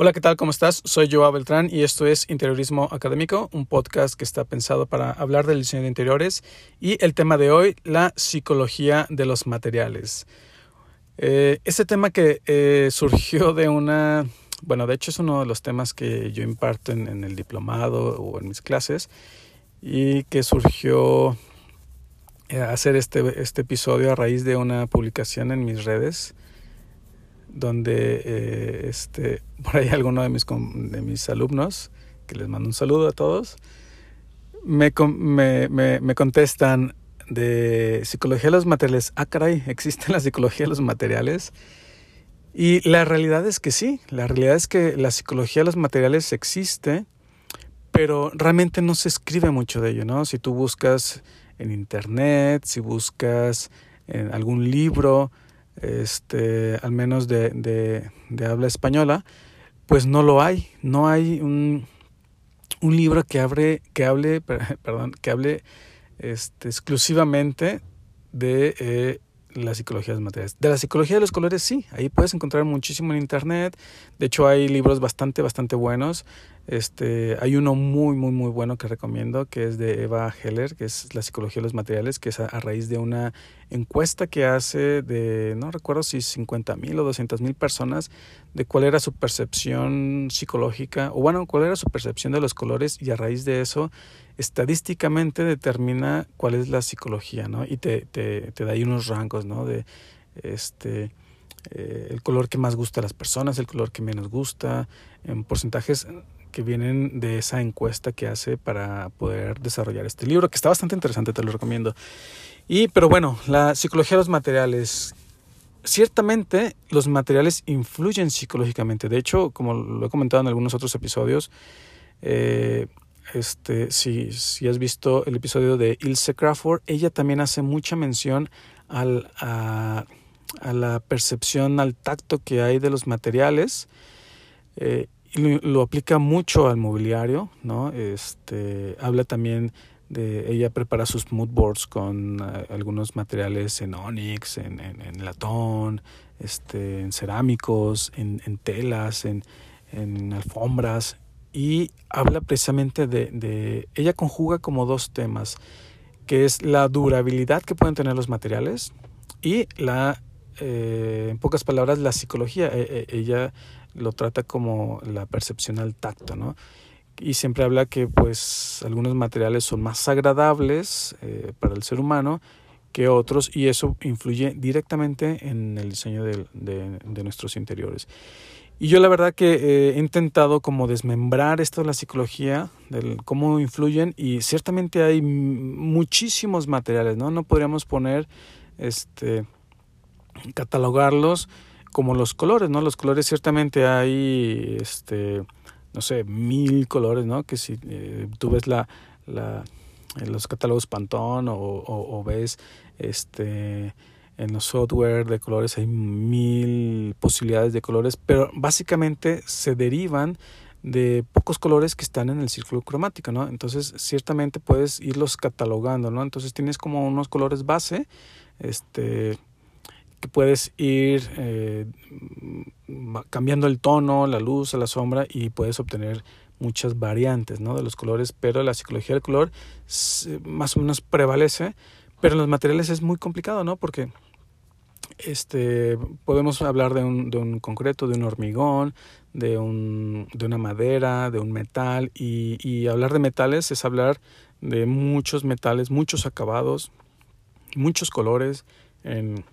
Hola, ¿qué tal? ¿Cómo estás? Soy Joao Beltrán y esto es Interiorismo Académico, un podcast que está pensado para hablar del diseño de interiores y el tema de hoy, la psicología de los materiales. Eh, este tema que eh, surgió de una, bueno, de hecho es uno de los temas que yo imparto en, el diplomado o en mis clases y que surgió eh, hacer este, este episodio a raíz de una publicación en mis redes donde eh, este, por ahí alguno de mis, de mis alumnos, que les mando un saludo a todos, me, me, me, contestan de psicología de los materiales. Ah, caray, existe la psicología de los materiales. Y la realidad es que sí, la realidad es que la psicología de los materiales existe, pero realmente no se escribe mucho de ello, ¿no? Si tú buscas en internet, si buscas en algún libro, este, al menos de, de, habla española, pues no lo hay. No hay un, un libro que hable, que hable, perdón, que hable este, exclusivamente de eh, la psicología de los materiales. De la psicología de los colores, sí, ahí puedes encontrar muchísimo en internet. De hecho, hay libros bastante, bastante buenos. Este, hay uno muy, muy, muy bueno que recomiendo, que es de Eva Heller, que es la psicología de los materiales, que es a, raíz de una encuesta que hace de, no recuerdo si 50 mil o 200 mil personas, de cuál era su percepción psicológica, o bueno, cuál era su percepción de los colores, y a raíz de eso, estadísticamente determina cuál es la psicología, ¿no? Y te, te, te da ahí unos rangos, ¿no? De, este, eh, el color que más gusta a las personas, el color que menos gusta, en porcentajes que vienen de esa encuesta que hace para poder desarrollar este libro, que está bastante interesante, te lo recomiendo. Y, pero bueno, la psicología de los materiales. Ciertamente los materiales influyen psicológicamente. De hecho, como lo he comentado en algunos otros episodios, eh, este, si, has visto el episodio de Ilse Crawford, ella también hace mucha mención a, la percepción, al tacto que hay de los materiales. Eh, lo, aplica mucho al mobiliario, ¿no? Este, habla también de, ella prepara sus mood boards con eh, algunos materiales en onyx, en, en, latón, este, en cerámicos, en, en telas, en, en, alfombras, y habla precisamente de, de, ella conjuga como dos temas, que es la durabilidad que pueden tener los materiales y la, eh, en pocas palabras, la psicología. E, e, ella lo trata como la percepción al tacto, ¿no? Y siempre habla que pues algunos materiales son más agradables eh, para el ser humano que otros y eso influye directamente en el diseño de, de, nuestros interiores. Y yo la verdad que eh, he intentado como desmembrar esto de la psicología, del cómo influyen y ciertamente hay muchísimos materiales, ¿no? No podríamos poner, este, catalogarlos como los colores, ¿no? Los colores ciertamente hay, este, no sé, mil colores, ¿no? Que si eh, tú ves la, la, los catálogos Pantone o, o, ves este, en los software de colores hay mil posibilidades de colores, pero básicamente se derivan de pocos colores que están en el círculo cromático, ¿no? Entonces, ciertamente puedes irlos catalogando, ¿no? Entonces tienes como unos colores base, este, que puedes ir eh, cambiando el tono, la luz, la sombra y puedes obtener muchas variantes ¿no? de los colores, pero la psicología del color más o menos prevalece, pero en los materiales es muy complicado, ¿no? Porque este, podemos hablar de un, de un concreto, de un hormigón, de, un, de una madera, de un metal, y, y hablar de metales es hablar de muchos metales, muchos acabados, muchos colores, en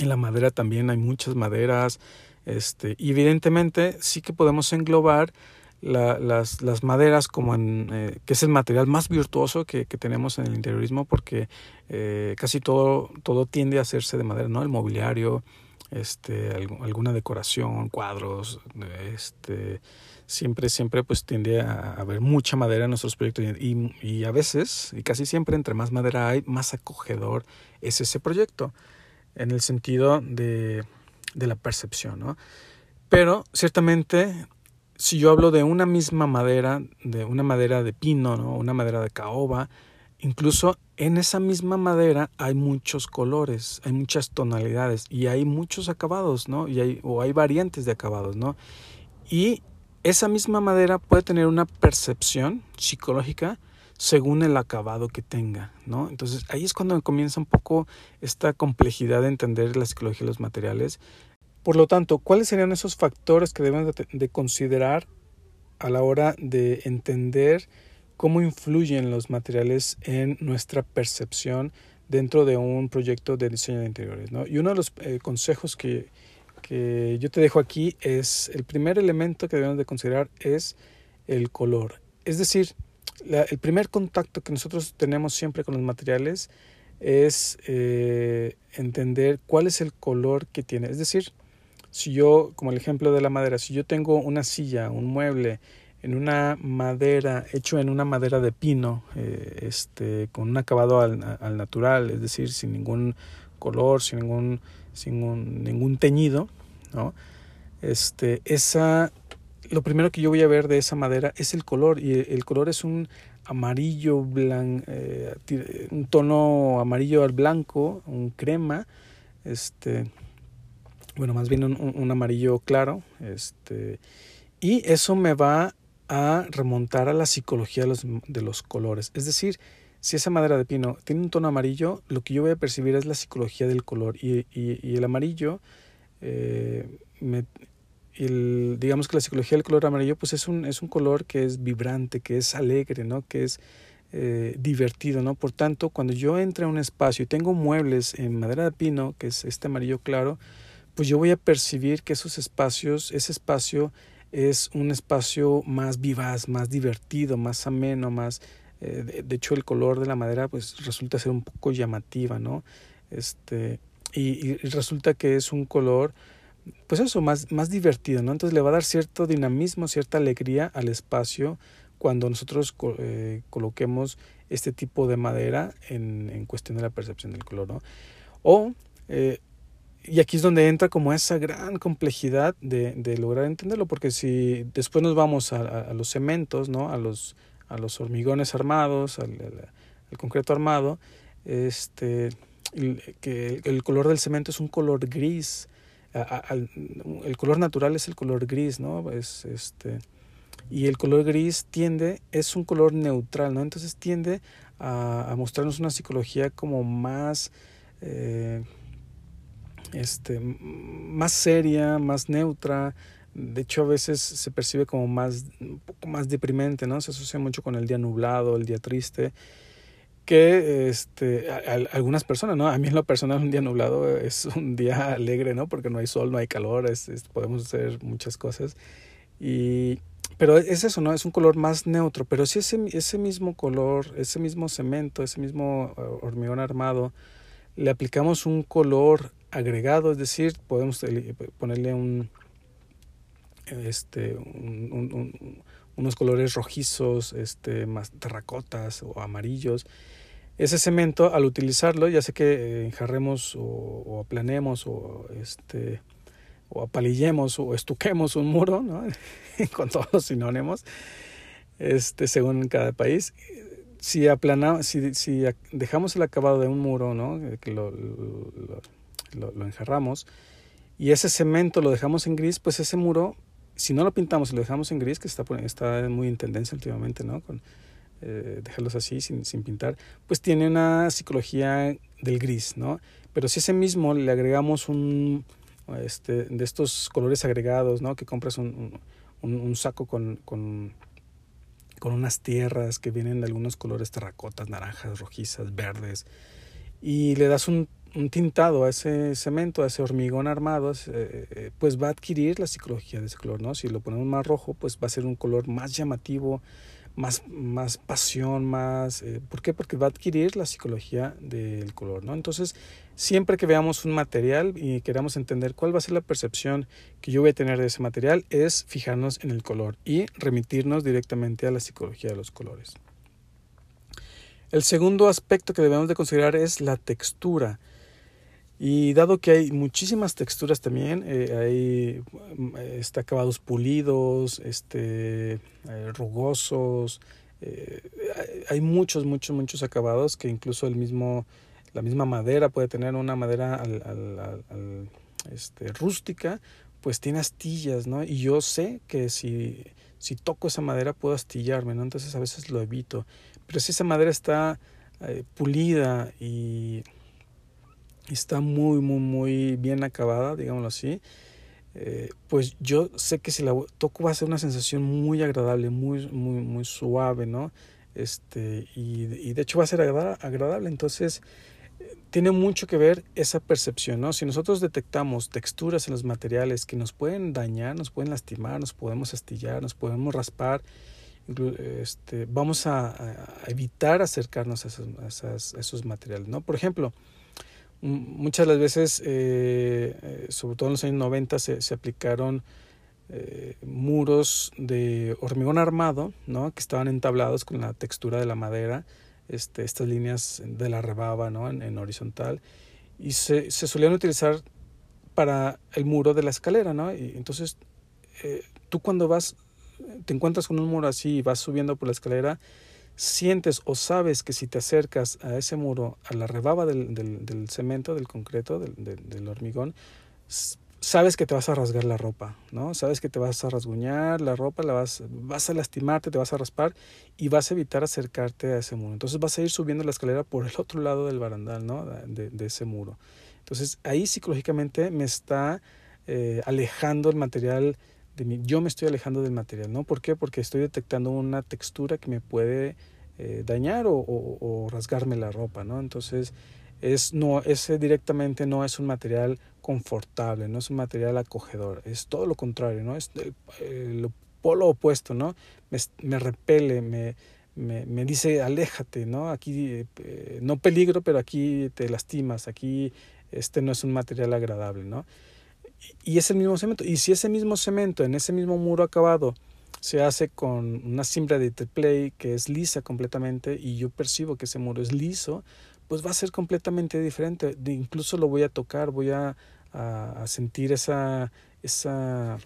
en la madera también hay muchas maderas. Este, evidentemente sí que podemos englobar las, maderas como en, eh, que es el material más virtuoso que, que tenemos en el interiorismo porque eh, casi todo, todo tiende a hacerse de madera, ¿no? El mobiliario, este, alguna decoración, cuadros, este, siempre, siempre pues tiende a haber mucha madera en nuestros proyectos y, y a veces, y casi siempre entre más madera hay, más acogedor es ese proyecto en el sentido de, de la percepción, ¿no? Pero ciertamente, si yo hablo de una misma madera, de una madera de pino, ¿no? Una madera de caoba, incluso en esa misma madera hay muchos colores, hay muchas tonalidades y hay muchos acabados, ¿no? Y hay, o hay variantes de acabados, ¿no? Y esa misma madera puede tener una percepción psicológica según el acabado que tenga, ¿no? Entonces ahí es cuando comienza un poco esta complejidad de entender la psicología de los materiales. Por lo tanto, ¿cuáles serían esos factores que debemos de, considerar a la hora de entender cómo influyen los materiales en nuestra percepción dentro de un proyecto de diseño de interiores? Y uno de los eh, consejos que, que yo te dejo aquí es el primer elemento que debemos de considerar es el color. Es decir, el primer contacto que nosotros tenemos siempre con los materiales es eh, entender cuál es el color que tiene. Es decir, si yo, como el ejemplo de la madera, si yo tengo una silla, un mueble en una madera, hecho en una madera de pino, eh, este, con un acabado al, al, natural, es decir, sin ningún color, sin ningún, sin ningún teñido, ¿no? Este, esa, lo primero que yo voy a ver de esa madera es el color y el color es un amarillo, blanco, eh, un tono amarillo al blanco, un crema, este, bueno, más bien un, amarillo claro, este, y eso me va a remontar a la psicología de los, de los colores. Es decir, si esa madera de pino tiene un tono amarillo, lo que yo voy a percibir es la psicología del color y, y, el amarillo eh, me, el, digamos que la psicología del color amarillo pues es un, es un color que es vibrante, que es alegre, ¿no? que es eh, divertido. ¿no? Por tanto, cuando yo entro a un espacio y tengo muebles en madera de pino, que es este amarillo claro, pues yo voy a percibir que esos espacios, ese espacio es un espacio más vivaz, más divertido, más ameno, más... Eh, de, hecho, el color de la madera pues resulta ser un poco llamativa, ¿no? Este, y, resulta que es un color pues eso, más, más divertido, ¿no? Entonces le va a dar cierto dinamismo, cierta alegría al espacio cuando nosotros eh, coloquemos este tipo de madera en, en, cuestión de la percepción del color, ¿no? O, eh, y aquí es donde entra como esa gran complejidad de, de lograr entenderlo, porque si después nos vamos a, a, los cementos, ¿no? A los, a los hormigones armados, al, al, concreto armado, este, el, que el color del cemento es un color gris, el color natural es el color gris, ¿no? Es, este, y el color gris tiende, es un color neutral, ¿no? Entonces tiende a, mostrarnos una psicología como más, eh, este, más seria, más neutra. De hecho, a veces se percibe como más, un poco más deprimente, ¿no? Se asocia mucho con el día nublado, el día triste que este, algunas personas, ¿no? A mí en lo personal un día nublado es un día alegre, ¿no? Porque no hay sol, no hay calor, podemos hacer muchas cosas. Y, pero es eso, ¿no? Es un color más neutro, pero si ese, ese mismo color, ese mismo cemento, ese mismo uh, hormigón armado, le aplicamos un color agregado, es decir, podemos ponerle un, este, unos colores rojizos, este, más terracotas o amarillos, ese cemento al utilizarlo, ya sea que eh, enjarremos o, aplanemos o este o apalillemos o estuquemos un muro, ¿no? con todos los sinónimos, este, según cada país. Si, aplanamos, si, si dejamos el acabado de un muro, ¿no? que lo, lo, lo, enjarramos, y ese cemento lo dejamos en gris, pues ese muro, si no lo pintamos y lo dejamos en gris, que está, está muy en tendencia últimamente, ¿no? Con, eh, dejarlos así sin, sin, pintar, pues tiene una psicología del gris, ¿no? Pero si ese mismo le agregamos un, este, de estos colores agregados, ¿no? Que compras un, un, un saco con, con, con, unas tierras que vienen de algunos colores terracotas, naranjas, rojizas, verdes, y le das un, un tintado a ese cemento, a ese hormigón armado, eh, eh, pues va a adquirir la psicología de ese color, ¿no? Si lo ponemos más rojo, pues va a ser un color más llamativo, más, más pasión, más... Eh, ¿Por qué? Porque va a adquirir la psicología del color, ¿no? Entonces, siempre que veamos un material y queramos entender cuál va a ser la percepción que yo voy a tener de ese material, es fijarnos en el color y remitirnos directamente a la psicología de los colores. El segundo aspecto que debemos de considerar es la textura. Y dado que hay muchísimas texturas también, eh, hay mm, este, acabados pulidos, este, eh, rugosos, eh, hay muchos, muchos, muchos acabados que incluso el mismo, la misma madera puede tener una madera al, al, este, rústica, pues tiene astillas, ¿no? Y yo sé que si, si toco esa madera puedo astillarme, ¿no? Entonces a veces lo evito. Pero si esa madera está eh, pulida y está muy, muy, muy bien acabada, digámoslo así, eh, pues yo sé que si la toco va a ser una sensación muy agradable, muy, muy, muy suave, ¿no? Este, y, de hecho va a ser agradable. Entonces, tiene mucho que ver esa percepción, ¿no? Si nosotros detectamos texturas en los materiales que nos pueden dañar, nos pueden lastimar, nos podemos astillar, nos podemos raspar, este, vamos a, evitar acercarnos a esos, esos, materiales, ¿no? Por ejemplo, muchas de las veces, eh, eh, sobre todo en los años 90, se, se aplicaron eh, muros de hormigón armado, ¿no? Que estaban entablados con la textura de la madera, este, estas líneas de la rebaba ¿no? en, horizontal y se, se, solían utilizar para el muro de la escalera, ¿no? Y entonces eh, tú cuando vas, te encuentras con un muro así y vas subiendo por la escalera, sientes o sabes que si te acercas a ese muro, a la rebaba del, del, cemento, del concreto, del, del hormigón, sabes que te vas a rasgar la ropa, ¿no? Sabes que te vas a rasguñar la ropa, la vas, vas a lastimarte, te vas a raspar y vas a evitar acercarte a ese muro. Entonces vas a ir subiendo la escalera por el otro lado del barandal, ¿no? De, de ese muro. Entonces ahí psicológicamente me está eh, alejando el material Yo me estoy alejando del material, ¿no? ¿Por qué? Porque estoy detectando una textura que me puede eh, dañar o, rasgarme la ropa, ¿no? Entonces es no ese directamente no es un material confortable, no es un material acogedor, es todo lo contrario, ¿no? Es el, polo opuesto, ¿no? Me, me repele, me, me, me, dice aléjate, ¿no? Aquí eh, no peligro, pero aquí te lastimas, aquí este no es un material agradable, ¿no? Y, es el mismo cemento. Y si ese mismo cemento en ese mismo muro acabado se hace con una cimbra de play que es lisa completamente y yo percibo que ese muro es liso, pues va a ser completamente diferente. incluso lo voy a tocar, voy a, a, sentir esa, esa,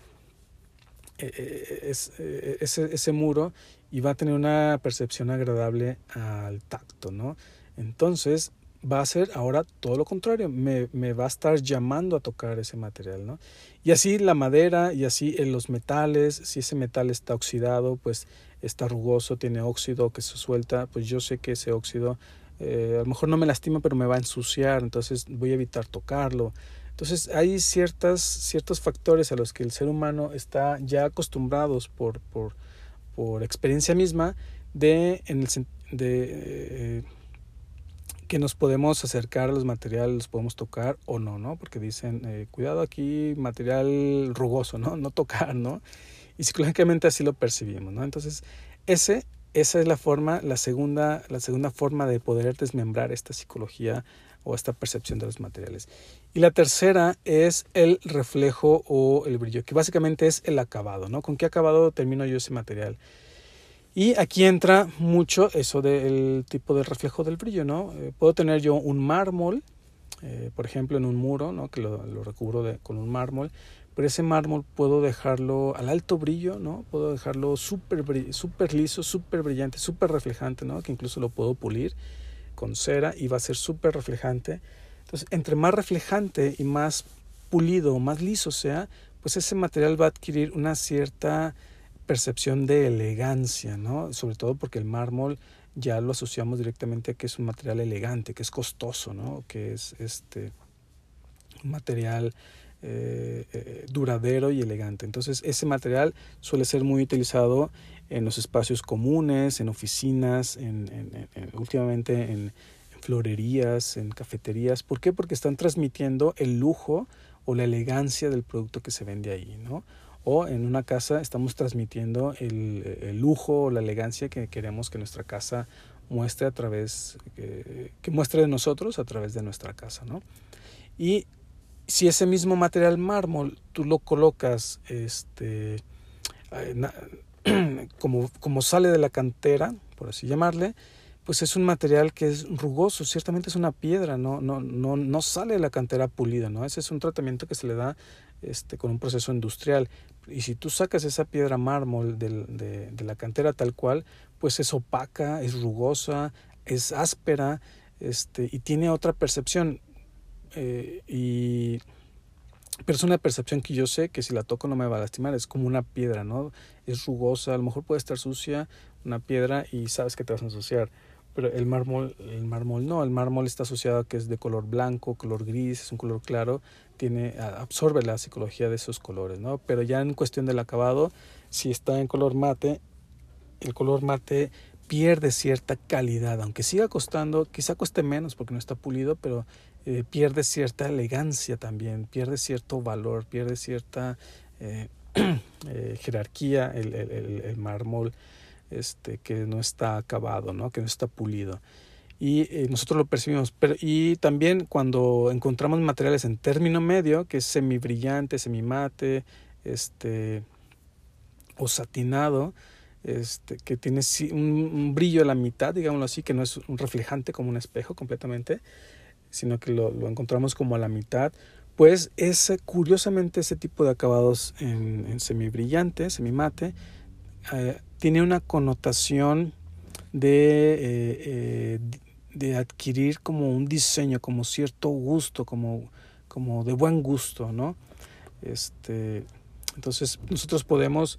e, e, e, ese, ese muro y va a tener una percepción agradable al tacto, ¿no? Entonces va a ser ahora todo lo contrario, me, me, va a estar llamando a tocar ese material, ¿no? Y así la madera y así en los metales, si ese metal está oxidado, pues está rugoso, tiene óxido que se suelta, pues yo sé que ese óxido eh, a lo mejor no me lastima, pero me va a ensuciar, entonces voy a evitar tocarlo. Entonces hay ciertas, ciertos factores a los que el ser humano está ya acostumbrados por, por, por experiencia misma de eh, que nos podemos acercar a los materiales, los podemos tocar o no, ¿no? Porque dicen, eh, cuidado aquí, material rugoso, ¿no? No tocar, ¿no? Y psicológicamente así lo percibimos, ¿no? Entonces, ese esa es la forma, la segunda, la segunda forma de poder desmembrar esta psicología o esta percepción de los materiales. Y la tercera es el reflejo o el brillo, que básicamente es el acabado, ¿no? ¿Con qué acabado termino yo ese material? Y aquí entra mucho eso del tipo de reflejo del brillo, ¿no? Eh, puedo tener yo un mármol, eh, por ejemplo, en un muro, ¿no? Que lo, recubro con un mármol, pero ese mármol puedo dejarlo al alto brillo, ¿no? Puedo dejarlo súper super liso, súper brillante, súper reflejante, ¿no? Que incluso lo puedo pulir con cera y va a ser súper reflejante. Entonces, entre más reflejante y más pulido, más liso sea, pues ese material va a adquirir una cierta percepción de elegancia, ¿no? Sobre todo porque el mármol ya lo asociamos directamente a que es un material elegante, que es costoso, ¿no? Que es este un material eh, eh, duradero y elegante. Entonces ese material suele ser muy utilizado en los espacios comunes, en oficinas, en, últimamente en, florerías, en cafeterías. ¿Por qué? Porque están transmitiendo el lujo o la elegancia del producto que se vende ahí, ¿no? O en una casa estamos transmitiendo el, el lujo o la elegancia que queremos que nuestra casa muestre a través, que, muestre de nosotros a través de nuestra casa, ¿no? Y si ese mismo material mármol tú lo colocas este, como, como sale de la cantera, por así llamarle, pues es un material que es rugoso, ciertamente es una piedra, no, no, no, no sale de la cantera pulida, ¿no? Ese es un tratamiento que se le da este, con un proceso industrial. Y si tú sacas esa piedra mármol de, la cantera tal cual, pues es opaca, es rugosa, es áspera, este, y tiene otra percepción. Eh, y pero es una percepción que yo sé que si la toco no me va a lastimar, es como una piedra, ¿no? Es rugosa, a lo mejor puede estar sucia una piedra y sabes que te vas a ensuciar, pero el mármol, el mármol no, el mármol está asociado a que es de color blanco, color gris, es un color claro, tiene, absorbe la psicología de esos colores, ¿no? Pero ya en cuestión del acabado, si está en color mate, el color mate pierde cierta calidad, aunque siga costando, quizá cueste menos porque no está pulido, pero eh, pierde cierta elegancia también, pierde cierto valor, pierde cierta eh, eh, jerarquía el, el, el, mármol este, que no está acabado, ¿no? que no está pulido. Y nosotros lo percibimos. Pero, y también cuando encontramos materiales en término medio, que es semibrillante, semimate, este, o satinado, este, que tiene un, brillo a la mitad, digámoslo así, que no es un reflejante como un espejo completamente, sino que lo, encontramos como a la mitad, pues es curiosamente ese tipo de acabados en, en semibrillante, semimate, eh, tiene una connotación de, eh, eh, de adquirir como un diseño, como cierto gusto, como, como de buen gusto, ¿no? Este, entonces nosotros podemos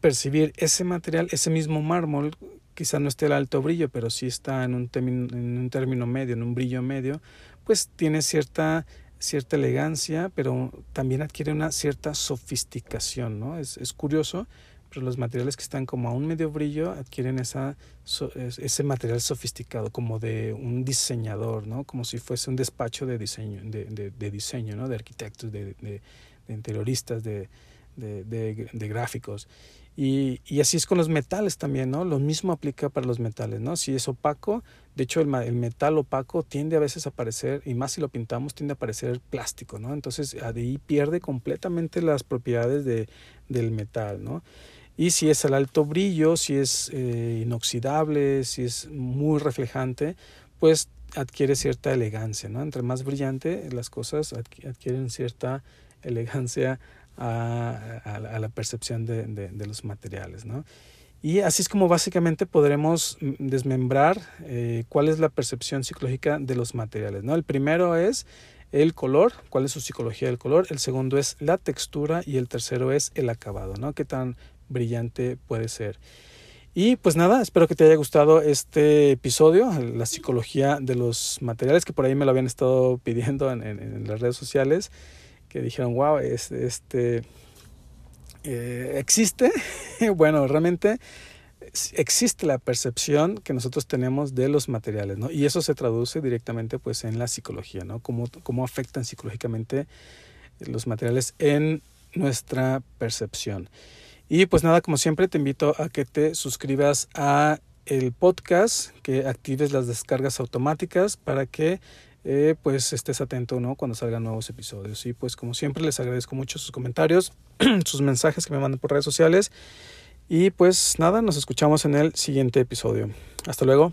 percibir ese material, ese mismo mármol quizá no esté el alto brillo, pero sí está en un, término, en un término medio, en un brillo medio, pues tiene cierta, cierta elegancia, pero también adquiere una cierta sofisticación, ¿no? Es, es curioso, pero los materiales que están como a un medio brillo adquieren esa, ese material sofisticado, como de un diseñador, ¿no? Como si fuese un despacho de diseño, de, de, de diseño, ¿no? De arquitectos, de, de interioristas, de, gráficos. Y, y, así es con los metales también, ¿no? Lo mismo aplica para los metales, ¿no? Si es opaco, de hecho el, el, metal opaco tiende a veces a aparecer, y más si lo pintamos, tiende a aparecer plástico, ¿no? Entonces ahí pierde completamente las propiedades de, del metal, ¿no? Y si es al alto brillo, si es eh, inoxidable, si es muy reflejante, pues adquiere cierta elegancia, ¿no? Entre más brillante las cosas adquieren cierta elegancia a, la percepción de, los materiales. ¿no? Y así es como básicamente podremos desmembrar eh, cuál es la percepción psicológica de los materiales. ¿no? El primero es el color, cuál es su psicología del color, el segundo es la textura y el tercero es el acabado, ¿no? qué tan brillante puede ser. Y pues nada, espero que te haya gustado este episodio, la psicología de los materiales, que por ahí me lo habían estado pidiendo en, en, las redes sociales que dijeron, wow, es, este, eh, ¿existe? bueno, realmente existe la percepción que nosotros tenemos de los materiales, ¿no? Y eso se traduce directamente pues en la psicología, ¿no? Cómo, cómo afectan psicológicamente los materiales en nuestra percepción. Y pues nada, como siempre te invito a que te suscribas a el podcast, que actives las descargas automáticas para que eh, pues estés atento ¿no? cuando salgan nuevos episodios. Y pues como siempre les agradezco mucho sus comentarios, sus mensajes que me mandan por redes sociales. Y pues nada, nos escuchamos en el siguiente episodio. Hasta luego.